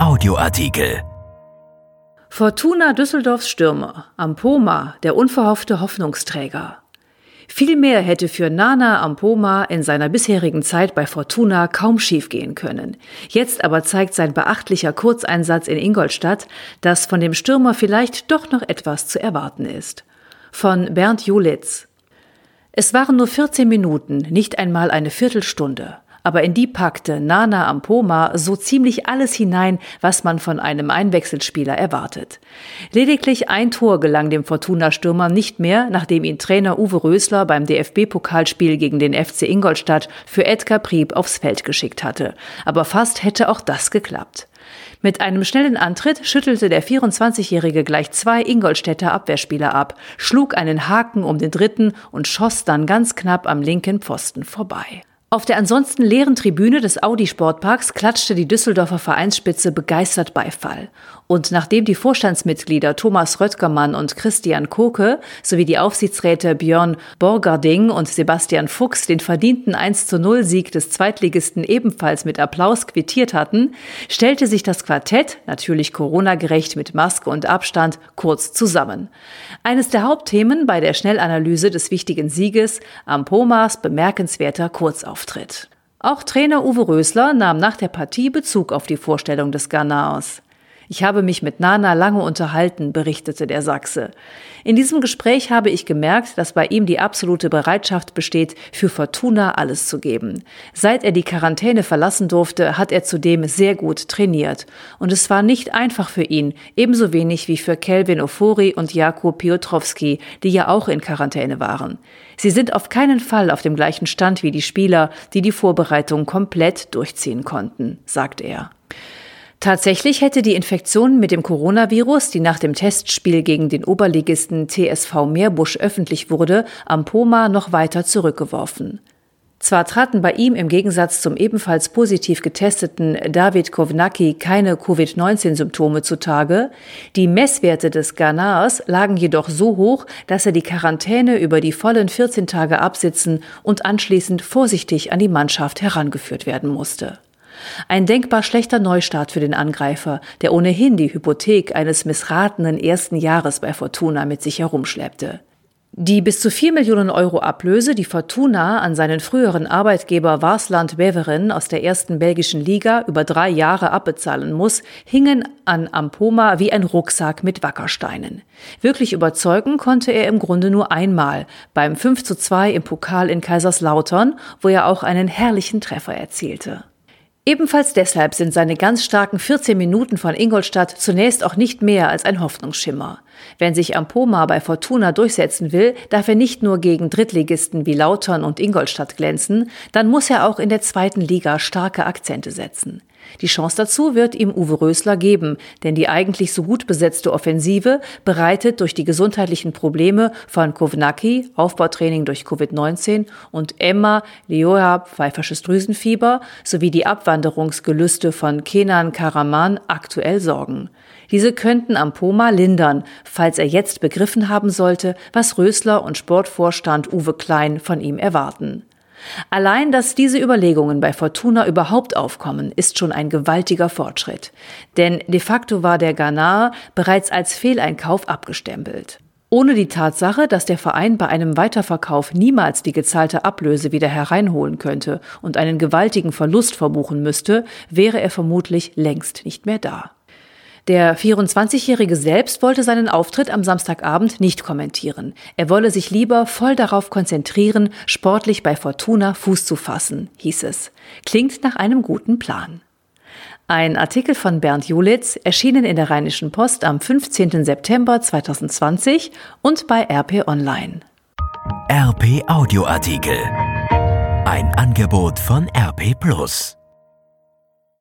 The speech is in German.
Audioartikel. Fortuna Düsseldorfs Stürmer, Ampoma, der unverhoffte Hoffnungsträger. Viel mehr hätte für Nana Ampoma in seiner bisherigen Zeit bei Fortuna kaum schiefgehen können. Jetzt aber zeigt sein beachtlicher Kurzeinsatz in Ingolstadt, dass von dem Stürmer vielleicht doch noch etwas zu erwarten ist. Von Bernd Julitz. Es waren nur 14 Minuten, nicht einmal eine Viertelstunde aber in die packte Nana Ampoma so ziemlich alles hinein, was man von einem Einwechselspieler erwartet. Lediglich ein Tor gelang dem Fortuna-Stürmer nicht mehr, nachdem ihn Trainer Uwe Rösler beim DFB-Pokalspiel gegen den FC Ingolstadt für Edgar Prieb aufs Feld geschickt hatte. Aber fast hätte auch das geklappt. Mit einem schnellen Antritt schüttelte der 24-Jährige gleich zwei Ingolstädter Abwehrspieler ab, schlug einen Haken um den dritten und schoss dann ganz knapp am linken Pfosten vorbei. Auf der ansonsten leeren Tribüne des Audi Sportparks klatschte die Düsseldorfer Vereinsspitze begeistert Beifall. Und nachdem die Vorstandsmitglieder Thomas Röttgermann und Christian Koke sowie die Aufsichtsräte Björn Borgarding und Sebastian Fuchs den verdienten 1 zu 0 Sieg des Zweitligisten ebenfalls mit Applaus quittiert hatten, stellte sich das Quartett, natürlich Corona-gerecht mit Maske und Abstand, kurz zusammen. Eines der Hauptthemen bei der Schnellanalyse des wichtigen Sieges am Pomas bemerkenswerter Kurzauftritt. Auch Trainer Uwe Rösler nahm nach der Partie Bezug auf die Vorstellung des Ghanaers. Ich habe mich mit Nana lange unterhalten, berichtete der Sachse. In diesem Gespräch habe ich gemerkt, dass bei ihm die absolute Bereitschaft besteht, für Fortuna alles zu geben. Seit er die Quarantäne verlassen durfte, hat er zudem sehr gut trainiert. Und es war nicht einfach für ihn, ebenso wenig wie für Kelvin Ofori und Jakub Piotrowski, die ja auch in Quarantäne waren. Sie sind auf keinen Fall auf dem gleichen Stand wie die Spieler, die die Vorbereitung komplett durchziehen konnten, sagt er. Tatsächlich hätte die Infektion mit dem Coronavirus, die nach dem Testspiel gegen den Oberligisten TSV Meerbusch öffentlich wurde, am Poma noch weiter zurückgeworfen. Zwar traten bei ihm im Gegensatz zum ebenfalls positiv getesteten David Kovnacki keine Covid-19-Symptome zutage, die Messwerte des Ghanars lagen jedoch so hoch, dass er die Quarantäne über die vollen 14 Tage absitzen und anschließend vorsichtig an die Mannschaft herangeführt werden musste. Ein denkbar schlechter Neustart für den Angreifer, der ohnehin die Hypothek eines missratenen ersten Jahres bei Fortuna mit sich herumschleppte. Die bis zu vier Millionen Euro Ablöse, die Fortuna an seinen früheren Arbeitgeber Warsland Beveren aus der ersten belgischen Liga über drei Jahre abbezahlen muss, hingen an Ampoma wie ein Rucksack mit Wackersteinen. Wirklich überzeugen konnte er im Grunde nur einmal, beim 5 zu 2 im Pokal in Kaiserslautern, wo er auch einen herrlichen Treffer erzielte. Ebenfalls deshalb sind seine ganz starken 14 Minuten von Ingolstadt zunächst auch nicht mehr als ein Hoffnungsschimmer. Wenn sich Ampoma bei Fortuna durchsetzen will, darf er nicht nur gegen Drittligisten wie Lautern und Ingolstadt glänzen, dann muss er auch in der zweiten Liga starke Akzente setzen. Die Chance dazu wird ihm Uwe Rösler geben, denn die eigentlich so gut besetzte Offensive bereitet durch die gesundheitlichen Probleme von Kovnacki, Aufbautraining durch Covid-19 und Emma Leoab, pfeifersches Drüsenfieber sowie die Abwanderungsgelüste von Kenan Karaman aktuell Sorgen. Diese könnten am Poma lindern, falls er jetzt begriffen haben sollte, was Rösler und Sportvorstand Uwe Klein von ihm erwarten. Allein, dass diese Überlegungen bei Fortuna überhaupt aufkommen, ist schon ein gewaltiger Fortschritt. Denn de facto war der Ghana bereits als Fehleinkauf abgestempelt. Ohne die Tatsache, dass der Verein bei einem Weiterverkauf niemals die gezahlte Ablöse wieder hereinholen könnte und einen gewaltigen Verlust verbuchen müsste, wäre er vermutlich längst nicht mehr da. Der 24-Jährige selbst wollte seinen Auftritt am Samstagabend nicht kommentieren. Er wolle sich lieber voll darauf konzentrieren, sportlich bei Fortuna Fuß zu fassen, hieß es. Klingt nach einem guten Plan. Ein Artikel von Bernd Julitz, erschienen in der Rheinischen Post am 15. September 2020 und bei RP Online. RP Audioartikel. Ein Angebot von RP Plus.